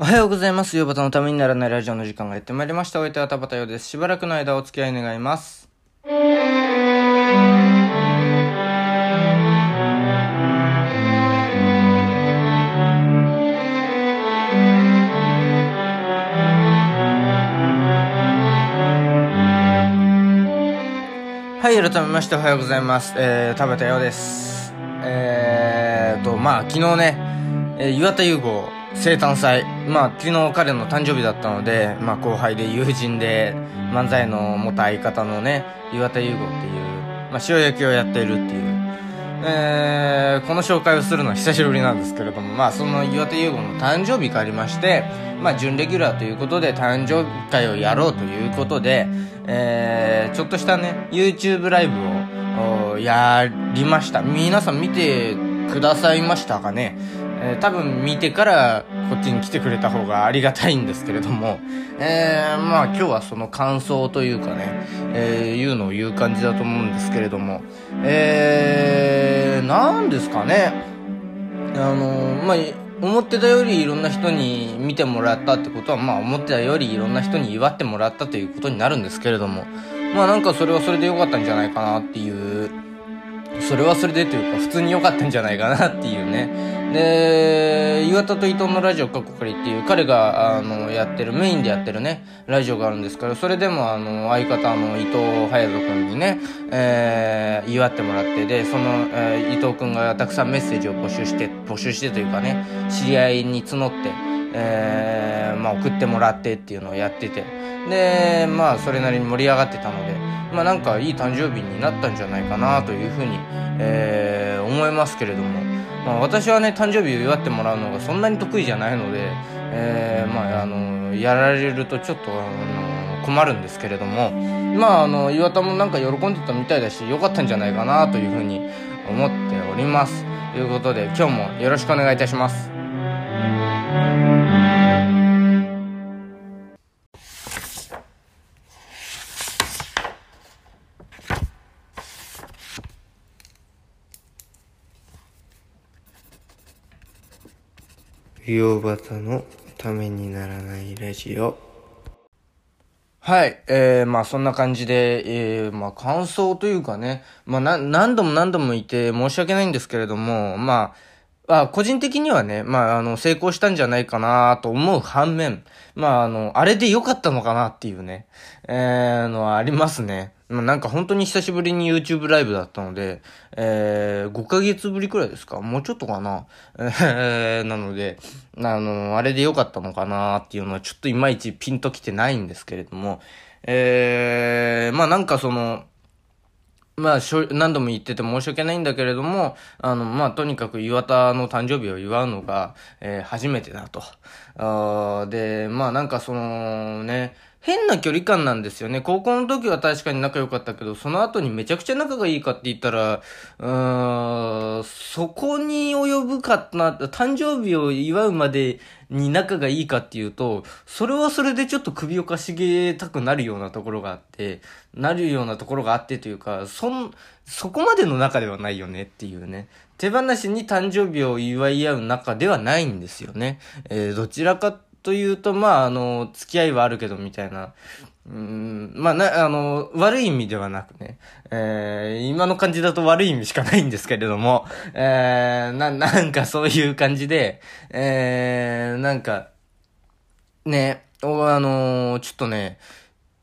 おはようございます。ヨバタのためにならないラジオの時間がやってまいりました。お相手は田畑ようです。しばらくの間お付き合い願います。はい、改めましておはようございます。えー、田畑ようです。えーと、まあ、昨日ね、えー岩田優吾生誕祭。まあ、昨日彼の誕生日だったので、まあ、後輩で友人で、漫才の元相方のね、岩田優吾っていう、まあ、塩焼きをやっているっていう、えー、この紹介をするのは久しぶりなんですけれども、まあ、その岩手優吾の誕生日がありまして、まあ、準レギュラーということで、誕生日会をやろうということで、えー、ちょっとしたね、YouTube ライブをやりました。皆さん見てくださいましたかね？えー多分見てからこっちに来てくれた方がありがたいんですけれども、えー、まあ今日はその感想というかね、えー、いうのを言う感じだと思うんですけれども、えー、なんですかね、あのまあ、思ってたよりいろんな人に見てもらったってことは、まあ思ってたよりいろんな人に祝ってもらったということになるんですけれども、まあなんかそれはそれで良かったんじゃないかなっていう、それはそれでというか普通に良かったんじゃないかなっていうね。で、岩田と伊藤のラジオ過去仮っていう彼があのやってる、メインでやってるね、ラジオがあるんですけど、それでもあの相方の伊藤隼人君にね、えー、祝ってもらって、で、その、えー伊藤君がたくさんメッセージを募集して、募集してというかね、知り合いに募って、えー、まあ送ってもらってっていうのをやってて、で、まあそれなりに盛り上がってたので、まあなんかいい誕生日になったんじゃないかなというふうに、えー、思いますけれども、まあ私はね、誕生日を祝ってもらうのがそんなに得意じゃないので、えー、まああの、やられるとちょっとあの、困るんですけれども、まああの、岩田もなんか喜んでたみたいだし、良かったんじゃないかなというふうに思っております。ということで、今日もよろしくお願いいたします。洋バタのためにならないラジオ。はい。えー、まあそんな感じで、えー、まあ感想というかね、まあな、何度も何度も言って申し訳ないんですけれども、まあ、あ個人的にはね、まああの、成功したんじゃないかなと思う反面、まああの、あれで良かったのかなっていうね、えー、のはありますね。まあなんか本当に久しぶりに YouTube ライブだったので、えー、5ヶ月ぶりくらいですか？もうちょっとかな？えー、なので、あの、あれで良かったのかなっていうのはちょっといまいちピンときてないんですけれども、えー、まあなんかその、まあ、しょ何度も言ってて申し訳ないんだけれども、あの、まあ、とにかく岩田の誕生日を祝うのが、えー初めてだと。あで、まあ、なんかそのね、変な距離感なんですよね。高校の時は確かに仲良かったけど、その後にめちゃくちゃ仲がいいかって言ったら、うーん、そこに及ぶかな、誕生日を祝うまでに仲がいいかっていうと、それはそれでちょっと首をかしげたくなるようなところがあって、なるようなところがあってというか、そん、そこまでの仲ではないよねっていうね。手放しに誕生日を祝い合う仲ではないんですよね。えーどちらかってというと、まあ、あの、付き合いはあるけど、みたいな。うん、まあ、な、あの、悪い意味ではなくね、えー今の感じだと悪い意味しかないんですけれども、えーな、なんかそういう感じで、えーなんか、ね、あのちょっとね、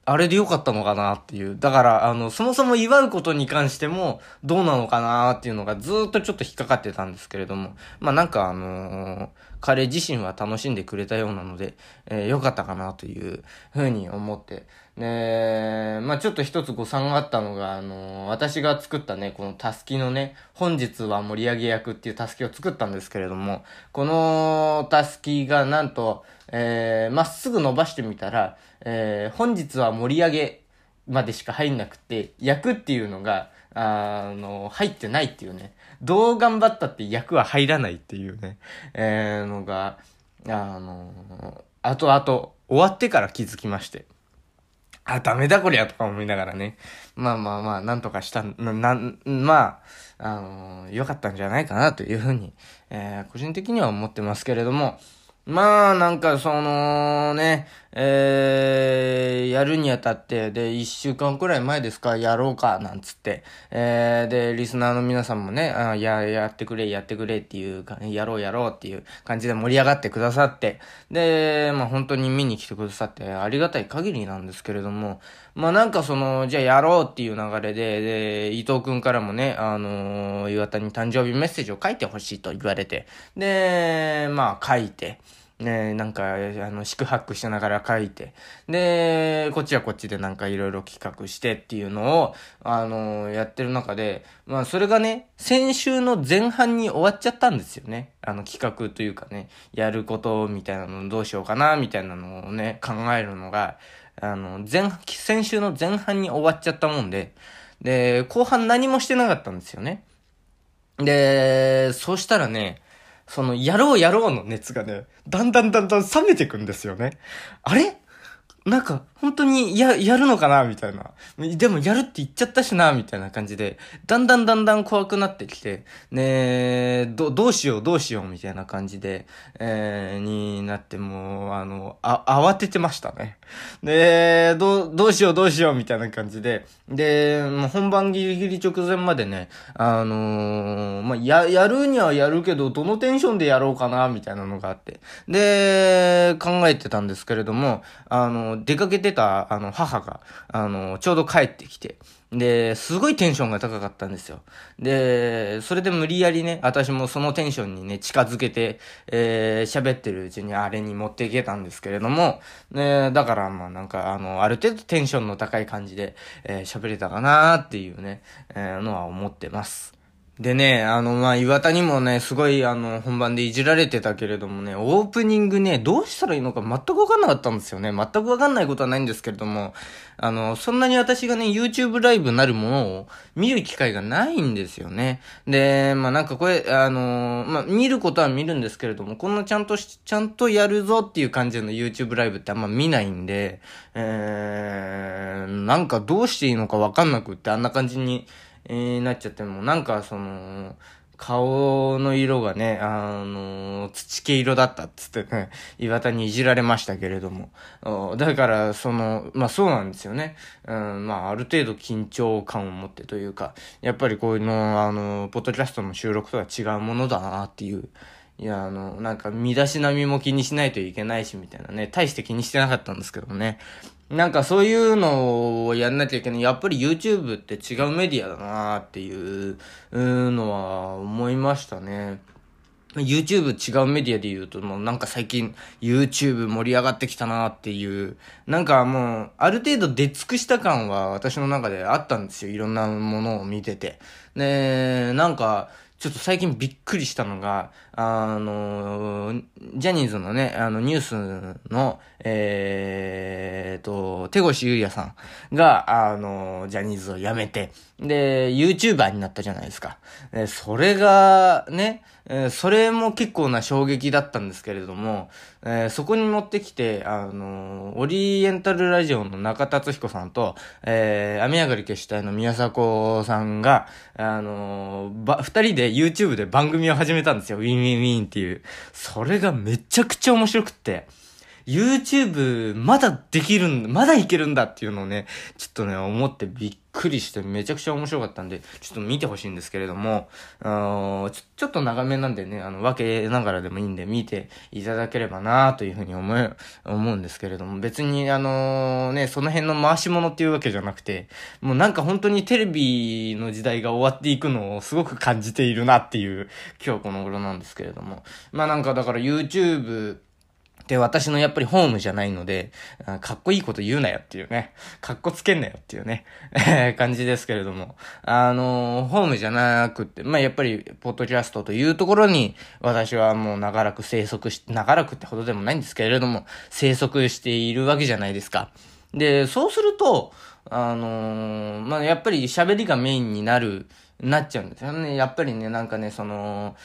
あれで良かったのかなっていう。だから、あの、そもそも祝うことに関しても、どうなのかなっていうのがずっとちょっと引っかかってたんですけれども。まあなんかあのー彼自身は楽しんでくれたようなので、えー良かったかなというふうに思って。ねまあちょっと一つ誤算があったのが、あのー私が作ったね、このタスキのね、本日は盛り上げ役っていうタスキを作ったんですけれども、このタスキがなんと、えーまっすぐ伸ばしてみたら、えー本日は盛り上げまでしか入んなくて、役っていうのが、あの、入ってないっていうね。どう頑張ったって役は入らないっていうね、えー、のが、あの、あとあと、終わってから気づきまして。あ、ダメだこりゃとか思いながらね。まあまあまあ、なんとかした、な、なん、まあ、あの良かったんじゃないかなというふうに、えー個人的には思ってますけれども、まあ、なんかそのね、えー、やるにあたって、で、一週間くらい前ですか、やろうか、なんつって、えー、で、リスナーの皆さんもね、あや、やってくれ、やってくれっていうか、やろうやろうっていう感じで盛り上がってくださって、で、まあ本当に見に来てくださってありがたい限りなんですけれども、まあなんかその、じゃあやろうっていう流れで、で、伊藤くんからもね、あのー、岩田に誕生日メッセージを書いてほしいと言われて、で、まあ書いて、ね、なんか、あの、宿泊しながら書いて、で、こっちはこっちでなんかいろいろ企画してっていうのを、あの、やってる中で、まあ、それがね、先週の前半に終わっちゃったんですよね。あの、企画というかね、やることみたいなのどうしようかな、みたいなのをね、考えるのが、あの、前、先週の前半に終わっちゃったもんで、で、後半何もしてなかったんですよね。で、そうしたらね、その、やろうやろうの熱がね、だんだんだんだん冷めてくんですよね。あれなんか、本当にや、やるのかなみたいな。でもやるって言っちゃったしなみたいな感じで、だんだんだんだん怖くなってきて、ねど、どうしようどうしようみたいな感じで、えー、になってもう、あの、あ、慌ててましたね。で、どう、どうしようどうしようみたいな感じで、で、もう本番ギリギリ直前までね、あのー、まあ、や、やるにはやるけど、どのテンションでやろうかなみたいなのがあって。で、考えてたんですけれども、あの出かけてた、あの、母が、あの、ちょうど帰ってきて、で、すごいテンションが高かったんですよ。で、それで無理やりね、私もそのテンションにね、近づけて、えー、喋ってるうちにあれに持っていけたんですけれども、ね、だから、まあなんか、あの、ある程度テンションの高い感じで、えー、喋れたかなーっていうね、えー、のは思ってます。でね、あの、まあ、岩田にもね、すごい、あの、本番でいじられてたけれどもね、オープニングね、どうしたらいいのか全くわかんなかったんですよね。全くわかんないことはないんですけれども、あの、そんなに私がね、YouTube ライブなるものを見る機会がないんですよね。で、まあ、なんかこれ、あの、まあ、見ることは見るんですけれども、こんなちゃんとし、ちゃんとやるぞっていう感じの YouTube ライブってあんま見ないんで、えー、なんかどうしていいのかわかんなくって、あんな感じに、えー、なっちゃっても、なんかその、顔の色がね、あの、土系色だったっつってね、岩田にいじられましたけれども。だから、その、まあそうなんですよね。うん、まあある程度緊張感を持ってというか、やっぱりこういうの、あの、ポッドキャストの収録とは違うものだなっていう。いや、あの、なんか、身だしなみも気にしないといけないし、みたいなね、大して気にしてなかったんですけどね。なんかそういうのをやんなきゃいけない。やっぱり YouTube って違うメディアだなっていうのは思いましたね。YouTube 違うメディアで言うと、もうなんか最近 YouTube 盛り上がってきたなっていう、なんかもう、ある程度出尽くした感は私の中であったんですよ。いろんなものを見てて。で、なんか、ちょっと最近びっくりしたのが、あの、ジャニーズのね、あの、ニュースの、えーと、手越優也さんが、あの、ジャニーズを辞めて、で、YouTuber になったじゃないですか。それが、ね、それも結構な衝撃だったんですけれども、そこに持ってきて、あの、オリエンタルラジオの中田敦彦さんと、えー、雨上がり決死隊の宮迫さんが、あのば、二人で YouTube で番組を始めたんですよ。ウィンウィンウィンっていう。それがめちゃくちゃ面白くって。YouTube まだできるんだ、まだいけるんだっていうのをね、ちょっとね、思ってびっくりしてめちゃくちゃ面白かったんで、ちょっと見てほしいんですけれども、あのちょ、ちょっと長めなんでね、あの、分けながらでもいいんで見ていただければなというふうに思う、思うんですけれども、別にあのね、その辺の回し物っていうわけじゃなくて、もうなんか本当にテレビの時代が終わっていくのをすごく感じているなっていう今日この頃なんですけれども。まあなんかだから YouTube、で、私のやっぱりホームじゃないので、かっこいいこと言うなよっていうね。かっこつけんなよっていうね、感じですけれども。あの、ホームじゃなくって、まあ、やっぱり、ポッドキャストというところに、私はもう長らく生息し、長らくってほどでもないんですけれども、生息しているわけじゃないですか。で、そうすると、あのまあ、やっぱり喋りがメインになる、なっちゃうんですよね。やっぱりね、なんかね、その、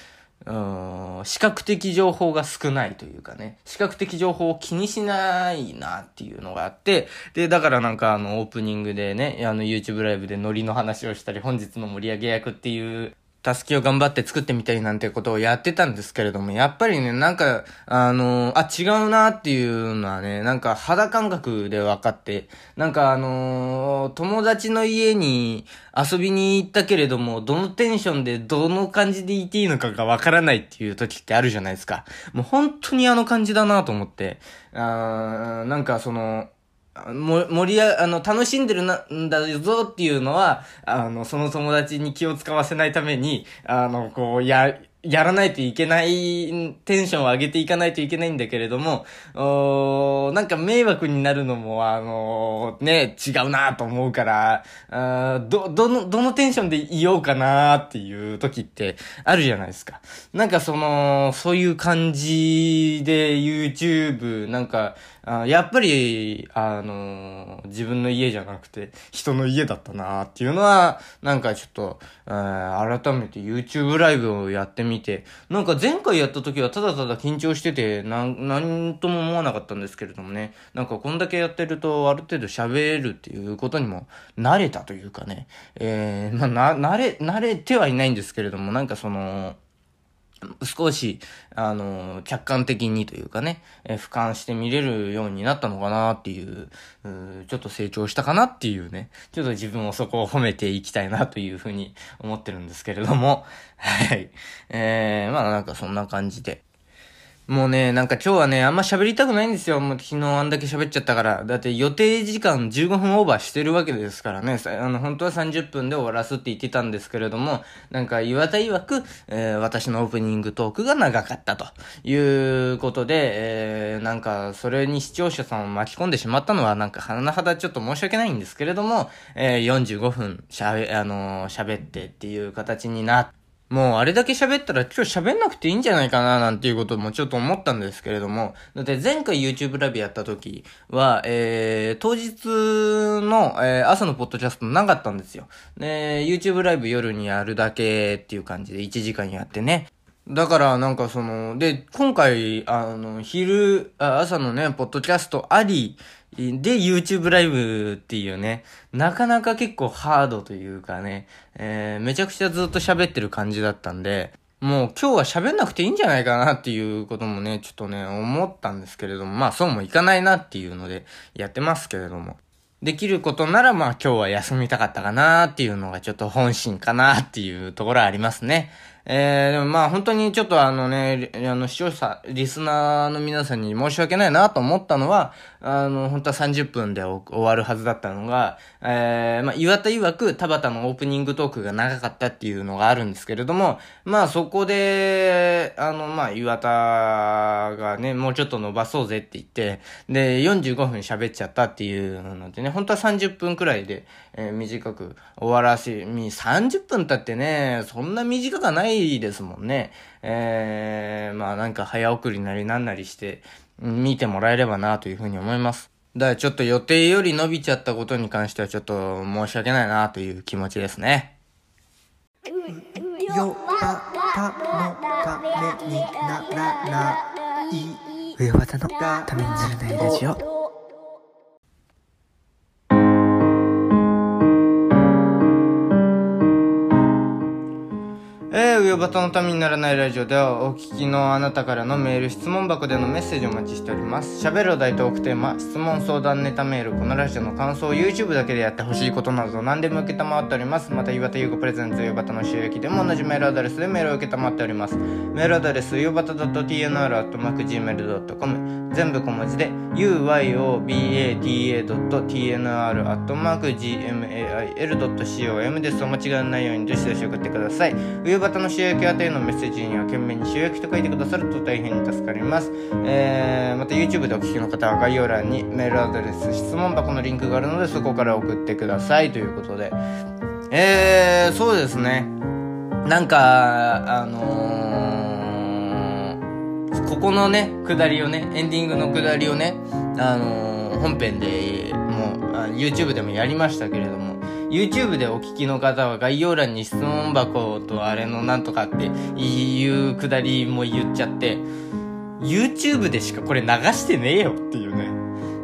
うん、視覚的情報が少ないというかね、視覚的情報を気にしないなっていうのがあって、で、だからなんかあの、オープニングでね、あの、YouTube ライブでノリの話をしたり、本日の盛り上げ役っていうたすきを頑張って作ってみたりなんてことをやってたんですけれども、やっぱりね、なんか、あのあ、違うなっていうのはね、なんか肌感覚で分かって、なんかあの友達の家に遊びに行ったけれども、どのテンションでどの感じでいていいのかが分からないっていう時ってあるじゃないですか。もう本当にあの感じだなと思って、あーなんかその、も、盛りや、あの、楽しんでるなんだぞっていうのは、あの、その友達に気を使わせないために、あの、こう、や、やらないといけない、テンションを上げていかないといけないんだけれども、おなんか迷惑になるのも、あのー、ね、違うなと思うから、あど、どの、どのテンションでいようかなっていう時ってあるじゃないですか。なんかその、そういう感じで YouTube、なんか、あやっぱり、あのー、自分の家じゃなくて、人の家だったなっていうのは、なんかちょっと、えー、改めて YouTube ライブをやってみて、なんか前回やった時はただただ緊張してて、なん、なんとも思わなかったんですけれどもね、なんかこんだけやってると、ある程度喋るっていうことにも慣れたというかね、えー、まあ、な、慣れ、慣れてはいないんですけれども、なんかその、少し、あの、客観的にというかね、え俯瞰して見れるようになったのかなっていう、うちょっと成長したかなっていうね、ちょっと自分をそこを褒めていきたいなというふうに思ってるんですけれども、はい。えー、まあなんかそんな感じで。もうね、なんか今日はね、あんま喋りたくないんですよ。もう昨日あんだけ喋っちゃったから。だって予定時間15分オーバーしてるわけですからね。あの、本当は30分で終わらすって言ってたんですけれども、なんか岩田曰く、えー、私のオープニングトークが長かったということで、えー、なんかそれに視聴者さんを巻き込んでしまったのは、なんか鼻肌ちょっと申し訳ないんですけれども、えー、45分しゃべ、あの、喋ってっていう形になって、もうあれだけ喋ったら今日喋んなくていいんじゃないかななんていうこともちょっと思ったんですけれども、だって前回 YouTube ライブやった時は、えー、当日の、えー、朝のポッドキャストなかったんですよ。で、YouTube ライブ夜にやるだけっていう感じで1時間やってね。だからなんかその、で、今回、あの、昼、朝のね、ポッドキャストあり、で、YouTube ライブっていうね、なかなか結構ハードというかね、えー、めちゃくちゃずっと喋ってる感じだったんで、もう今日は喋んなくていいんじゃないかなっていうこともね、ちょっとね、思ったんですけれども、まあそうもいかないなっていうのでやってますけれども。できることならまあ今日は休みたかったかなっていうのがちょっと本心かなっていうところはありますね。えー、でもまあ本当にちょっとあのね、あの視聴者、リスナーの皆さんに申し訳ないなと思ったのは、あの、本当は30分で終わるはずだったのが、えー、まあ岩田曰く田畑のオープニングトークが長かったっていうのがあるんですけれども、まあそこで、あの、まあ岩田がね、もうちょっと伸ばそうぜって言って、で、45分喋っちゃったっていうのでね、本当は30分くらいで、えー、短く終わらし、30分経ってね、そんな短くないいですもんね。えー、まあなんか早送りなりなんなりして、見てもらえればなというふうに思います。だからちょっと予定より伸びちゃったことに関してはちょっと申し訳ないなという気持ちですね。よばたのためにならない。上ばたのためにならないラジオ。冬バタのためにならないラジオではお聞きのあなたからのメール、質問箱でのメッセージをお待ちしております。喋るお題トークテーマ、質問相談ネタメール、このラジオの感想、YouTube だけでやってほしいことなど何でも受けたまわっております。また、岩田優子プレゼンツ、夕方の収益でも同じメールアドレスでメールを受けたまっております。メールアドレス、夕方 .tnr.gmail.com 全部小文字で uyobata.tnr.gmail.com です。お間違いないようにどしどし送ってください。冬バタの塩焼き宛てのメッセージには懸命に塩焼きと書いてくださると大変に助かります。えー、また YouTube でお聞きの方は概要欄にメールアドレス、質問箱のリンクがあるのでそこから送ってくださいということで。えー、そうですね。なんか、あのーここのね、下りをね、エンディングの下りをね、あのー、本編でもう、YouTube でもやりましたけれども、YouTube でお聞きの方は概要欄に質問箱とあれのなんとかっていう下りも言っちゃって、YouTube でしかこれ流してねえよっていうね。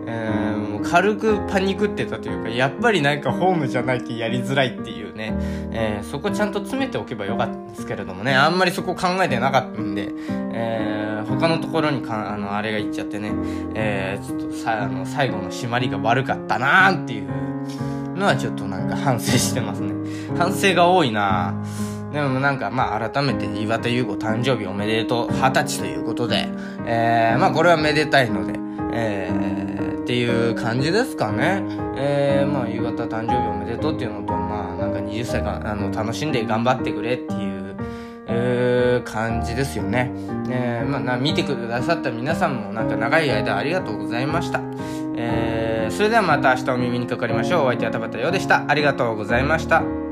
えー、もう軽くパニクってたというか、やっぱりなんかホームじゃないとやりづらいっていうね、えー、そこちゃんと詰めておけばよかったんですけれどもね、あんまりそこ考えてなかったんで、えー、他のところにか、あの、あれがいっちゃってね、えー、ちょっとさ、あの、最後の締まりが悪かったなーっていう。のはちょっとなんか反省してますね。反省が多いなでもなんかまあ改めて岩田優子誕生日おめでとう二十歳ということで、えー、まあこれはめでたいので、えー、っていう感じですかね。えー、まあ夕方誕生日おめでとうっていうのと、まあなんか20歳があの楽しんで頑張ってくれっていう、えー、感じですよね。えー、まあ見てくださった皆さんもなんか長い間ありがとうございました。えー、それではまた明日お耳にかかりましょう。お相手は田畑洋でした。ありがとうございました。